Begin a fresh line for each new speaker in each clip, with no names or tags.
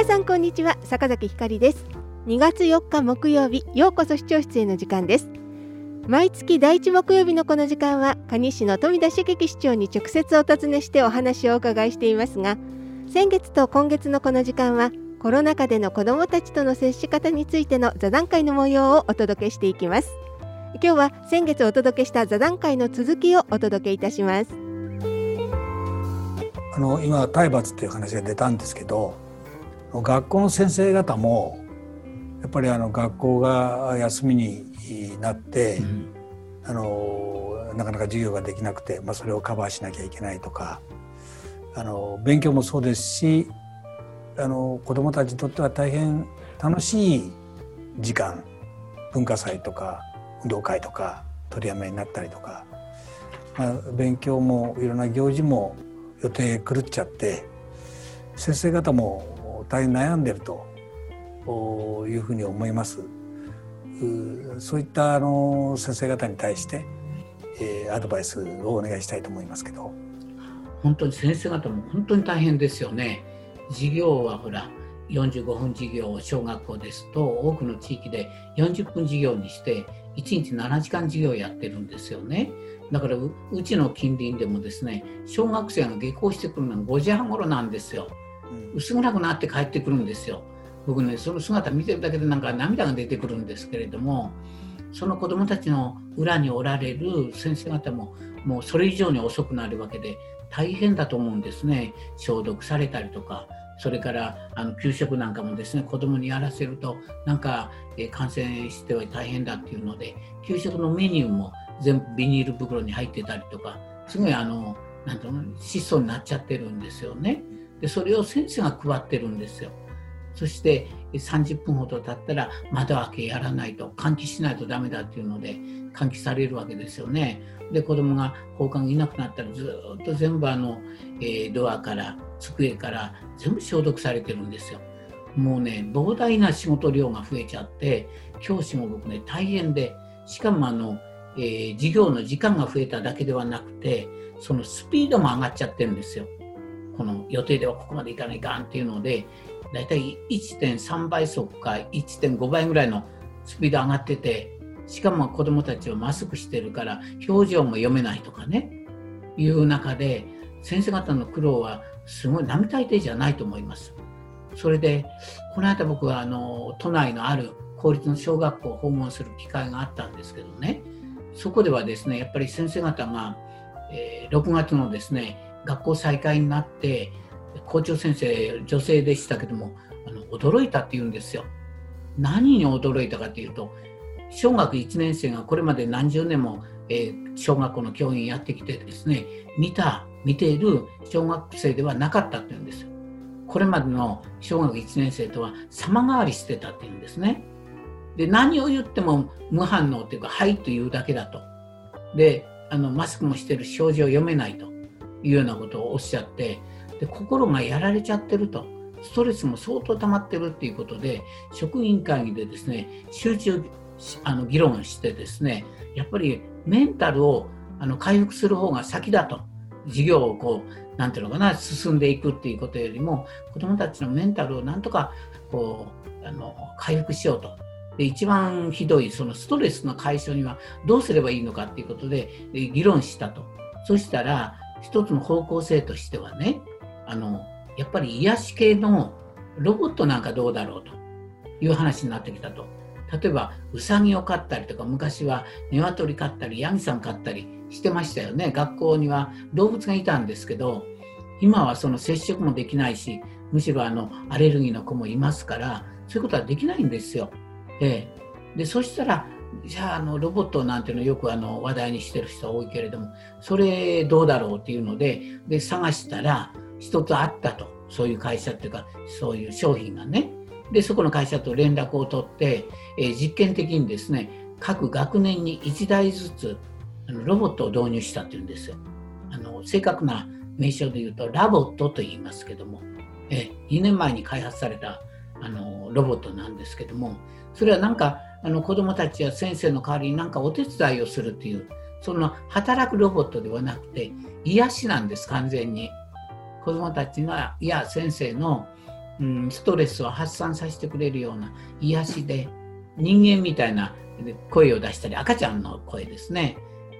皆さんこんにちは。坂崎ひかりです。2月4日木曜日ようこそ視聴室への時間です。毎月第一木曜日のこの時間は蟹市の富田茂樹市長に直接お尋ねしてお話をお伺いしていますが先月と今月のこの時間はコロナ禍での子どもたちとの接し方についての座談会の模様をお届けしていきます。今日は先月お届けした座談会の続きをお届けいたします。
あの今体罰っていう話が出たんですけど学校の先生方もやっぱりあの学校が休みになって、うん、あのなかなか授業ができなくて、まあ、それをカバーしなきゃいけないとかあの勉強もそうですしあの子どもたちにとっては大変楽しい時間文化祭とか運動会とか取りやめになったりとか、まあ、勉強もいろんな行事も予定狂っちゃって先生方も大変悩んでるというふうに思います。そういったあの先生方に対して、えー、アドバイスをお願いしたいと思いますけど。
本当に先生方も本当に大変ですよね。授業はほら45分授業を小学校ですと多くの地域で40分授業にして1日7時間授業やってるんですよね。だからうちの近隣でもですね小学生が下校してくるのが5時半頃なんですよ。薄暗くなって帰ってくるんですよ。僕ねその姿見てるだけでなんか涙が出てくるんですけれどもその子どもたちの裏におられる先生方ももうそれ以上に遅くなるわけで大変だと思うんですね消毒されたりとかそれからあの給食なんかもですね子どもにやらせるとなんか、え、感染しては大変だっていうので給食のメニューも全部ビニール袋に入ってたりとかすごいあのなんていうの質素になっちゃってるんですよね。でそれを先生が配ってるんですよ。そして30分ほど経ったら窓開けやらないと換気しないとダメだっていうので換気されるわけですよね。で子供が放課後いなくなったらずっと全部あの、えー、ドアから机から全部消毒されてるんですよ。もうね膨大な仕事量が増えちゃって教師も僕ね大変でしかもあの、えー、授業の時間が増えただけではなくてそのスピードも上がっちゃってるんですよ。この予定ではここまでいかないかんっていうのでだいたい1.3倍速か1.5倍ぐらいのスピード上がっててしかも子どもたちはマスクしてるから表情も読めないとかねいう中で先生方の苦労はすごい並大抵じゃないと思います。それでこの間僕はあの都内のある公立の小学校を訪問する機会があったんですけどねそこではですねやっぱり先生方が、えー、6月のですね学校再開になって校長先生女性でしたけどもあの驚いたって言うんですよ。何に驚いたかというと小学1年生がこれまで何十年も、えー、小学校の教員やってきてですね見た見ている小学生ではなかったって言うんですよ。これまでの小学1年生とは様変わりしてたって言うんですね。で何を言っても無反応というか「はい」というだけだと。であのマスクもしてる表示を読めないというようなことをおっしゃってで心がやられちゃってると。ストレスも相当溜まってるっていうことで職員会議でですね集中あの議論してですねやっぱりメンタルをあの回復する方が先だと授業をこうなんていうのかな進んでいくっていうことよりも子どもたちのメンタルをなんとかこうあの回復しようと。で一番ひどいそのストレスの解消にはどうすればいいのかっていうことで議論したと。そしたら一つの方向性としてはねあのやっぱり癒し系のロボットなんかどうだろうという話になってきたと。例えばウサギを飼ったりとか昔は鶏飼ったりヤギさん飼ったりしてましたよね学校には動物がいたんですけど今はその接触もできないしむしろあのアレルギーの子もいますからそういうことはできないんですよ。ええ、でそしたらじゃああのロボットなんていうのよくあの話題にしてる人多いけれどもそれどうだろうっていうのでで探したら一つあったと。そういう会社っていうかそういう商品がね。でそこの会社と連絡を取って、えー、実験的にですね各学年に1台ずつあのロボットを導入したっていうんですよ。あの正確な名称で言うとラボットと言いますけども、えー、2年前に開発されたあのロボットなんですけどもそれはなんかあの子どもたちや先生の代わりに何かお手伝いをするっていうその働くロボットではなくて癒しなんです完全に。子どもたちがいや先生のうん、ストレスを発散させてくれるような癒しで人間みたいな声を出したり赤ちゃんの声ですね。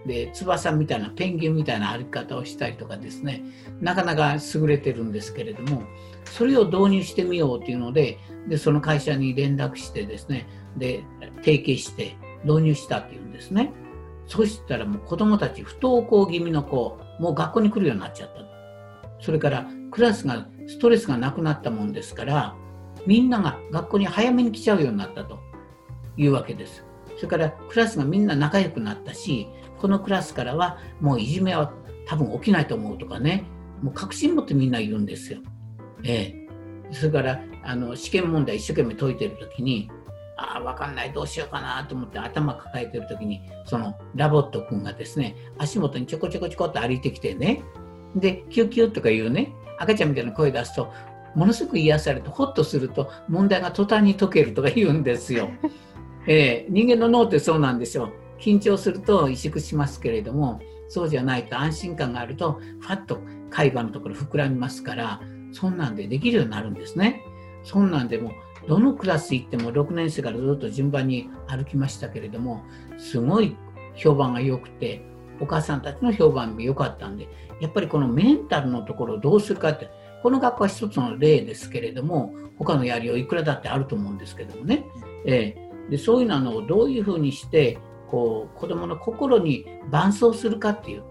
で翼みたいなペンギンみたいな歩き方をしたりとかですね。なかなか優れてるんですけれどもそれを導入してみようというのででその会社に連絡してですねで提携して導入したっていうんですね。そしたらもう子どもたち不登校気味の子もう学校に来るようになっちゃった。それからクラスがストレスがなくなったもんですからみんなが学校に早めに来ちゃうようになったと。いうわけです。それからクラスがみんな仲良くなったしこのクラスからはもういじめは多分起きないと思うとかね。もう確信持ってみんな言うんですよ。ええ、それからあの試験問題一生懸命解いてる時にああ分かんないどうしようかなと思って頭抱えてる時にその LOVOT 君がですね足元にちょこちょこちょこっと歩いてきてねでキュキュとか言うね赤ちゃんみたいな声出すとものすごく癒されてホッとすると問題が途端に解けるとか言うんですよ。えー、人間の脳ってそうなんですよ。緊張すると萎縮しますけれどもそうじゃないと安心感があるとファッと海馬のところ膨らみますからそんなんでできるようになるんですね。そんなんでもどのクラス行っても6年生からずっと順番に歩きましたけれどもすごい評判が良くてお母さんたちの評判も良かったんでやっぱりこのメンタルのところをどうするかってこの学校は一つの例ですけれども他のやりよういくらだってあると思うんですけどもね、えー、でそういうのをどういうふうにしてこう子どもの心に伴走するかっていう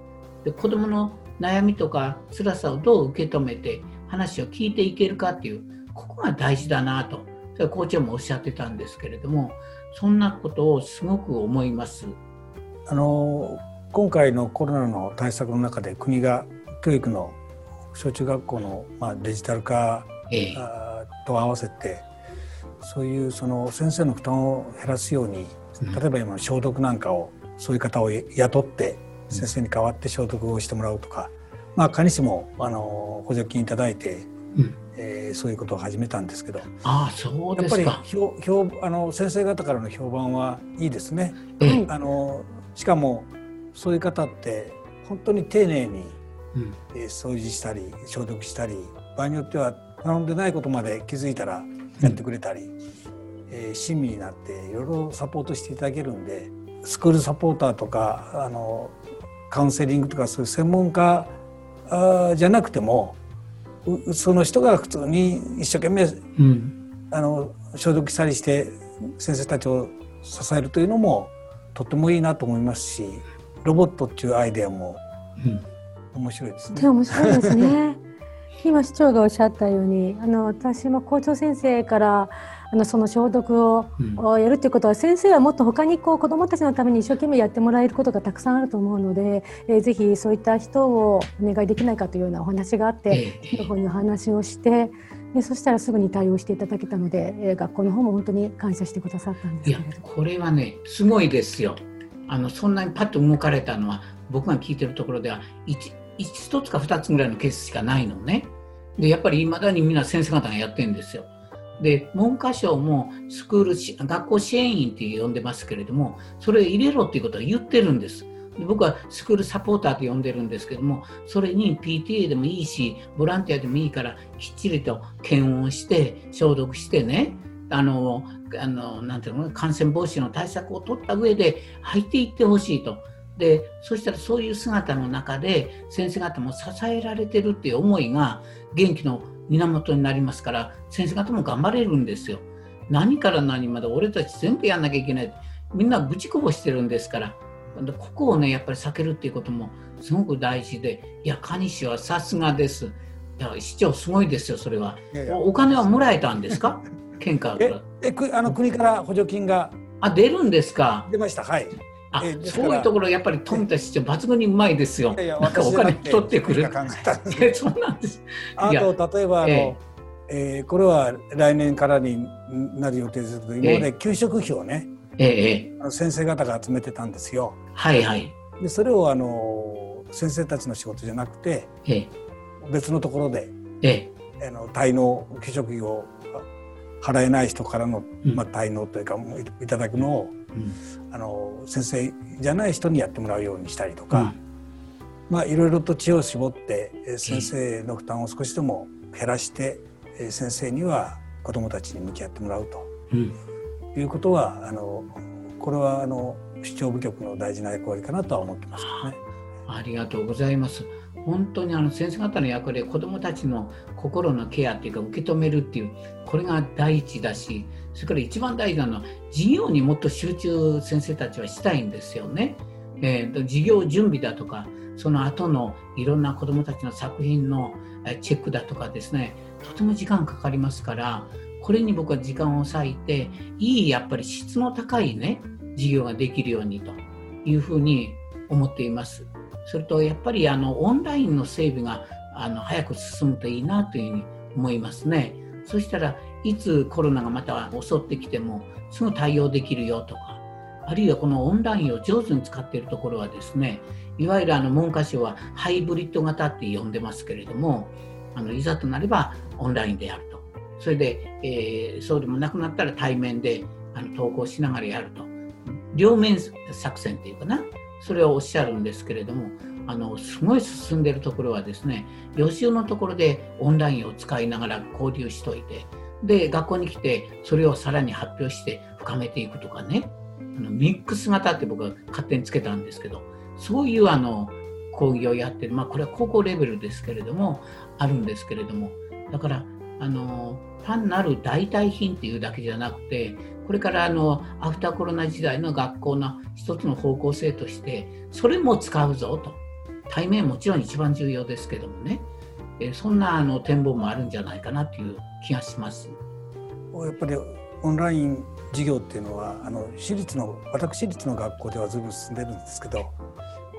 で子どもの悩みとか辛さをどう受け止めて話を聞いていけるかっていうここが大事だなとそれ校長もおっしゃってたんですけれどもそんなことをすごく思います。
あの今回のコロナの対策の中で国が教育の小中学校の、まあ、デジタル化、ええ、と合わせてそういうその先生の負担を減らすように例えば今消毒なんかをそういう方を雇って先生に代わって消毒をしてもらうとか、まあ、蟹市もあの補助金いただいて、うん、えー、そういうことを始めたんですけど。
あそうやっぱり
評評あの先生方からの評判はいいですね。うん、あのしかもそういう方って本当に丁寧に、うん、えー、掃除したり消毒したり場合によっては頼んでないことまで気づいたらやってくれたり。えー、親身になっていろいろサポートしていただけるんでスクールサポーターとかあのカウンセリングとかそういう専門家あじゃなくてもその人が普通に一生懸命、うん、あの消毒したりして先生たちを支えるというのもとてもいいなと思いますしロボットっていうアイデアも面白いですね。
面白いですね今市長がおっしゃったようにあの私も校長先生からあのその消毒を、やるということは先生はもっと他にこう子どもたちのために一生懸命やってもらえることがたくさんあると思うので、えー、ぜひそういった人をお願いできないかというようなお話があって、えー、方にお話をしてでそしたらすぐに対応していただけたので、えー、学校の方も本当に感謝してくださったんですいや
これはねすごいですよ。あのそんなにパッと動かれたのは僕が聞いてるところでは 1, 1つか2つぐらいのケースしかないのね。でやっぱりいまだにみんな先生方がやってるんですよ。で文科省もスクール学校支援員って呼んでますけれどもそれ入れろっていうことは言ってるんです。で僕はスクールサポーターと呼んでるんですけどもそれに PTA でもいいしボランティアでもいいからきっちりと検温して消毒してねあのあのなんていうの感染防止の対策を取った上で入っていってほしいと。でそしたらそういう姿の中で先生方も支えられてるっていう思いが元気の源になりますから先生方も頑張れるんですよ。何から何まで俺たち全部やんなきゃいけない。みんなぶちこぼしてるんですからここをねやっぱり避けるっていうこともすごく大事でいや蟹市はさすがです。いや市長すごいですよそれは。いやいや。お金はもらえたんですか？県から。
ええあの国から補助金が
あ出るんですか？
出ました。はい
あそういうところやっぱり富田市長抜群にうまいですよ。いやいやなんかお金取ってくる。そうなんです。
あと例えばあの、ええー、これは来年からになる予定ですけど今まで給食費をね、ええ、先生方が集めてたんですよ。
はいはい。
でそれをあの先生たちの仕事じゃなくて、ええ、別のところで、ええ、あの滞納給食費を払えない人からの、まあ、滞納というかいただくのを、うん、あの先生じゃない人にやってもらうようにしたりとか、うん、まあいろいろと知恵を絞って先生の負担を少しでも減らして、先生には子どもたちに向き合ってもらうと、いうことはあのこれはあの主張部局の大事な役割かなとは思ってますね。
ありがとうございます。本当にあの先生方の役割子どもたちの心のケアっていうか受け止めるっていうこれが第一だしそれから一番大事なのは授業にもっと集中先生たちはしたいんですよね。えーと、授業準備だとかその後のいろんな子どもたちの作品のチェックだとかですねとても時間かかりますからこれに僕は時間を割いていいやっぱり質の高いね授業ができるようにというふうに思っています。それとやっぱりあのオンラインの整備があの早く進むといいなというふうに思いますね。そしたらいつコロナがまた襲ってきてもすぐ対応できるよとかあるいはこのオンラインを上手に使っているところはですねいわゆるあの文科省はハイブリッド型って呼んでますけれどもあのいざとなればオンラインでやると。それで、えー、そうでもなくなったら対面であの投稿しながらやると。両面作戦っていうかな。それをおっしゃるんですけれどもあのすごい進んでるところはですね予習のところでオンラインを使いながら交流しといてで学校に来てそれをさらに発表して深めていくとかね。あのミックス型って僕は勝手につけたんですけどそういうあの講義をやってる、まあ、これは高校レベルですけれどもあるんですけれどもだからあの単なる代替品っていうだけじゃなくてこれからあのアフターコロナ時代の学校の一つの方向性としてそれも使うぞと。対面もちろん一番重要ですけどもね。えそんなあの展望もあるんじゃないかなという気がします。
やっぱりオンライン授業っていうのはあの私立の私立の学校ではずいぶん進んでるんですけど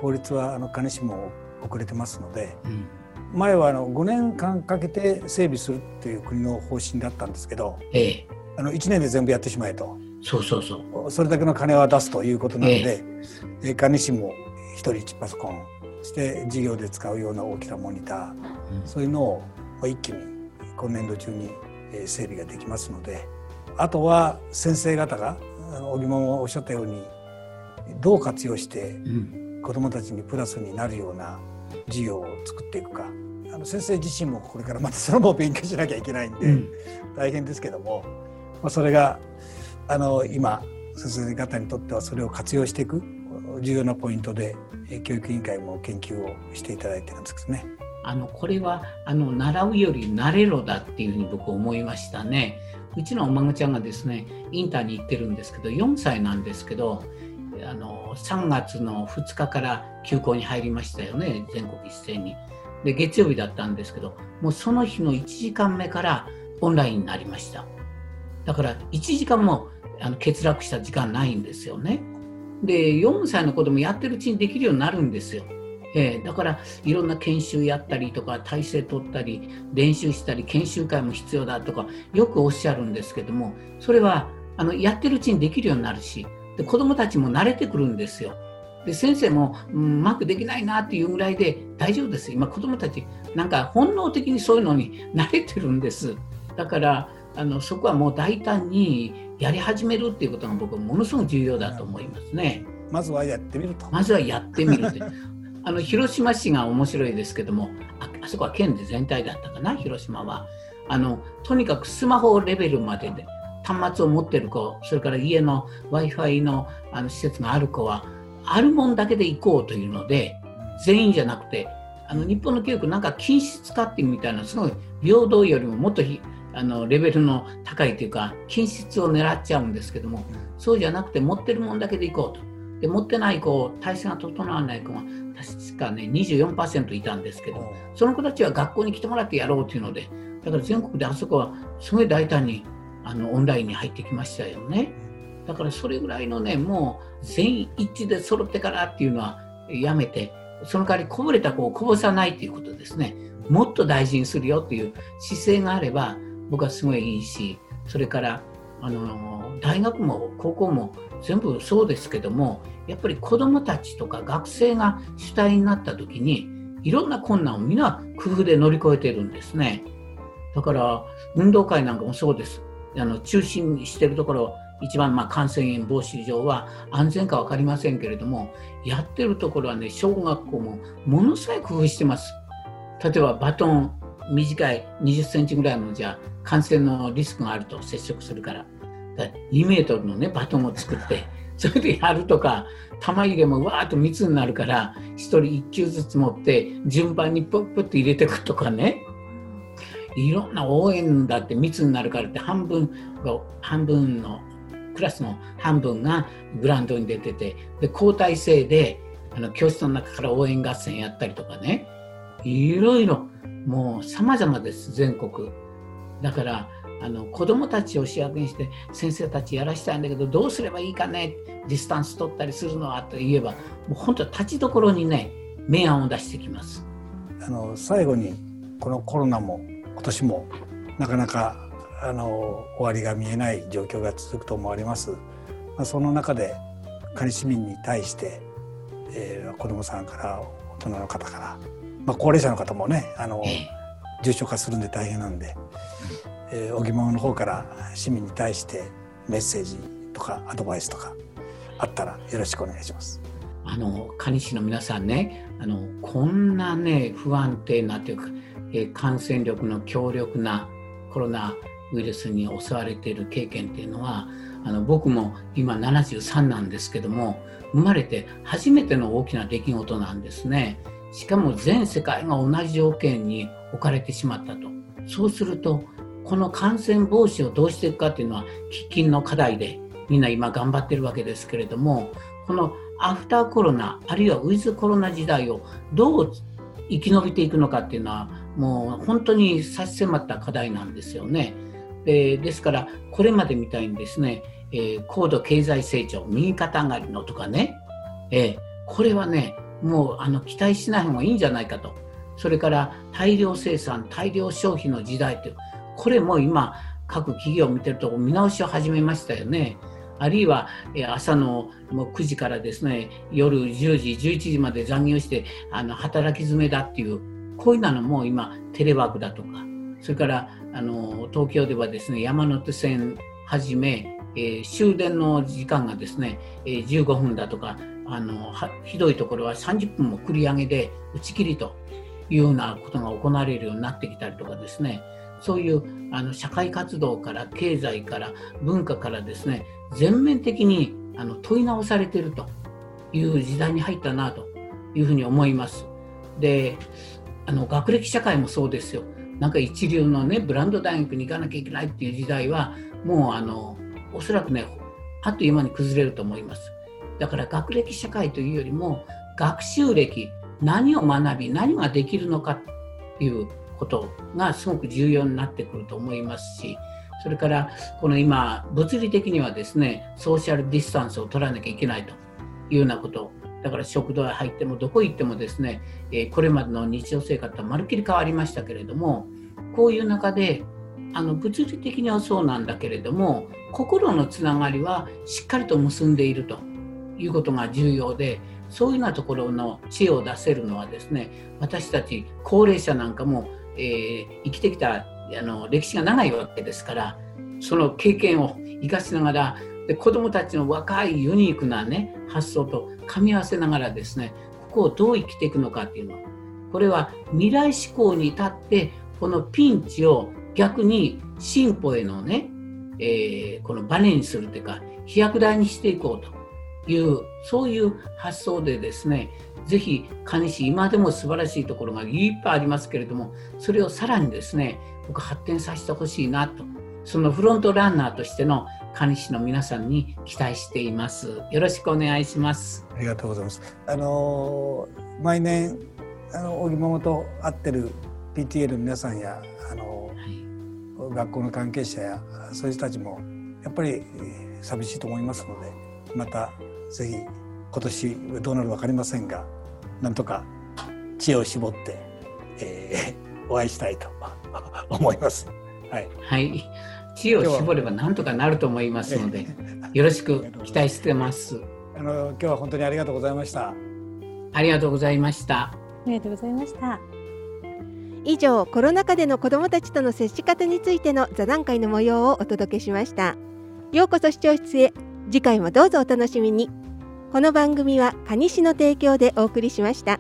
公立はあの金市も遅れてますので、うん、前はあの5年間かけて整備するっていう国の方針だったんですけど、ええ、あの1年で全部やってしまえと。
そうそうそう。
それだけの金は出すということなので、ええ、金市も1人1パソコンして授業で使うような大きなモニター、うん、そういうのを一気に今年度中に整備ができますのであとは先生方が小木もおっしゃったようにどう活用して子どもたちにプラスになるような授業を作っていくか。あの先生自身もこれからまたそれも勉強しなきゃいけないんで、うん、大変ですけども、まあ、それがあの今先生方にとってはそれを活用していく重要なポイントで教育委員会も研究をしていただいてるんですけどね。
あのこれはあの習うより慣れろだっていうふうに僕思いましたね。うちのお孫ちゃんがですねインターに行ってるんですけど4歳なんですけどあの3月の2日から休校に入りましたよね全国一斉に。で月曜日だったんですけどもうその日の1時間目からオンラインになりました。だから1時間もあの欠落した時間ないんですよね。で4歳の子供やってるうちにできるようになるんですよ。えー、だからいろんな研修やったりとか体制取ったり練習したり研修会も必要だとかよくおっしゃるんですけどもそれはあのやってるうちにできるようになるしで子どもたちも慣れてくるんですよ。で先生も、うん、うまくできないなっていうぐらいで大丈夫です今子どもたちなんか本能的にそういうのに慣れてるんですだからあのそこはもう大胆にやり始めるっていうことが僕はものすごく重要だと思いますね。
まずはやってみると。
まずはやってみるって。あの広島市が面白いですけどもああそこは県で全体だったかな広島はあのとにかくスマホレベルまでで端末を持ってる子それから家の w i f i のあの施設がある子はあるもんだけで行こうというので全員じゃなくてあの日本の教育なんか均質化ってみたいなすごい平等よりももっとあのレベルの高いというか均質を狙っちゃうんですけどもそうじゃなくて持ってるもんだけでいこうと。で持ってない子体制が整わない子が確かね24%いたんですけどその子たちは学校に来てもらってやろうというのでだから全国であそこはすごい大胆にあのオンラインに入ってきましたよね。だからそれぐらいのねもう全員一致で揃ってからっていうのはやめてその代わりこぼれた子をこぼさないということですね。もっと大事にするよという姿勢があれば僕はすごいいいしそれからあの大学も高校も全部そうですけどもやっぱり子どもたちとか学生が主体になった時にいろんな困難をみんな工夫で乗り越えてるんですね。だから運動会なんかもそうです。あの中心してるところ一番まあ感染防止上は安全か分かりませんけれどもやってるところはね小学校もものすごい工夫してます。例えばバトン短い20センチぐらいのじゃ感染のリスクがあると接触するから。だから2メートルのねバトンを作って それでやるとか玉入れもわーっと密になるから1人1球ずつ持って順番にポッポッと入れていくとかね。いろんな応援だって密になるからって半分が半分のクラスの半分がグラウンドに出ててで交代制であの教室の中から応援合戦やったりとかね。いろいろ。もう様々です全国。だからあの子どもたちを主役にして先生たちやらしたいんだけどどうすればいいかね？ディスタンス取ったりするのはと言えばもう本当立ちどころにね明暗を出してきます。
あの最後にこのコロナも今年もなかなかあの終わりが見えない状況が続くと思われます。まあ、その中で蟹市民に対して、えー、子どもさんから大人の方から、まあ、高齢者の方もねあの重症化するんで大変なんで、えー、お疑問の方から市民に対してメッセージとかアドバイスとかあったらよろしくお願いします。
あの蟹市の皆さんねあのこんなね不安定なというか、えー、感染力の強力なコロナウイルスに襲われている経験っていうのはあの僕も今73なんですけども生まれて初めての大きな出来事なんですねしかも全世界が同じ条件に置かれてしまったとそうするとこの感染防止をどうしていくかっていうのは喫緊の課題でみんな今頑張ってるわけですけれどもこのアフターコロナあるいはウィズコロナ時代をどう生き延びていくのかっていうのはもう本当に差し迫った課題なんですよね。でですからこれまでみたいにですね、えー、高度経済成長右肩上がりのとかね、えー、これはねもうあの期待しない方がいいんじゃないかと。それから大量生産大量消費の時代という。これも今各企業を見てると見直しを始めましたよね。あるいは朝のもう9時からですね夜10時11時まで残業してあの働き詰めだっていう。こういうのも今テレワークだとか。それからあの東京ではですね山手線はじめ、えー、終電の時間がですね、えー、15分だとか。あのひどいところは30分も繰り上げで打ち切りというようなことが行われるようになってきたりとかですねそういうあの社会活動から経済から文化からですね全面的にあの問い直されているという時代に入ったなというふうに思います。であの学歴社会もそうですよ。なんか一流のねブランド大学に行かなきゃいけないっていう時代はもうあのおそらくねあっという間に崩れると思います。だから学歴社会というよりも学習歴何を学び何ができるのかっていうことがすごく重要になってくると思いますしそれからこの今物理的にはですねソーシャルディスタンスを取らなきゃいけないというようなこと。だから食堂へ入ってもどこ行ってもですね、えこれまでの日常生活はまるっきり変わりましたけれどもこういう中であの物理的にはそうなんだけれども心のつながりはしっかりと結んでいると。いうことが重要でそういうようなところの知恵を出せるのはですね私たち高齢者なんかも、えー、生きてきたあの歴史が長いわけですからその経験を生かしながらで子どもたちの若いユニークな、ね、発想と噛み合わせながらですねここをどう生きていくのかっていうのはこれは未来志向に立ってこのピンチを逆に進歩へのね、えー、このバネにするというか飛躍台にしていこうと。いうそういう発想でですねぜひ蟹市今でも素晴らしいところがいっぱいありますけれどもそれをさらにですね僕発展させてほしいなとそのフロントランナーとしての蟹市の皆さんに期待しています。よろしくお願いします。
ありがとうございます。あの毎年あの荻桃と会ってる PTA の皆さんやあの、はい、学校の関係者やそういう人たちもやっぱり寂しいと思いますのでまたぜひ今年どうなるか分かりませんがなんとか知恵を絞って、えー、お会いしたいと 思います。はい、
はい知恵を絞ればなんとかなると思いますので、よろしく期待してます。
あの今日は本当にありがとうございました。
ありがとうございました。
ありがとうございました。
以上コロナ禍での子どもたちとの接し方についての座談会の模様をお届けしましたようこそ視聴室へ次回もどうぞお楽しみにこの番組は蟹市の提供でお送りしました。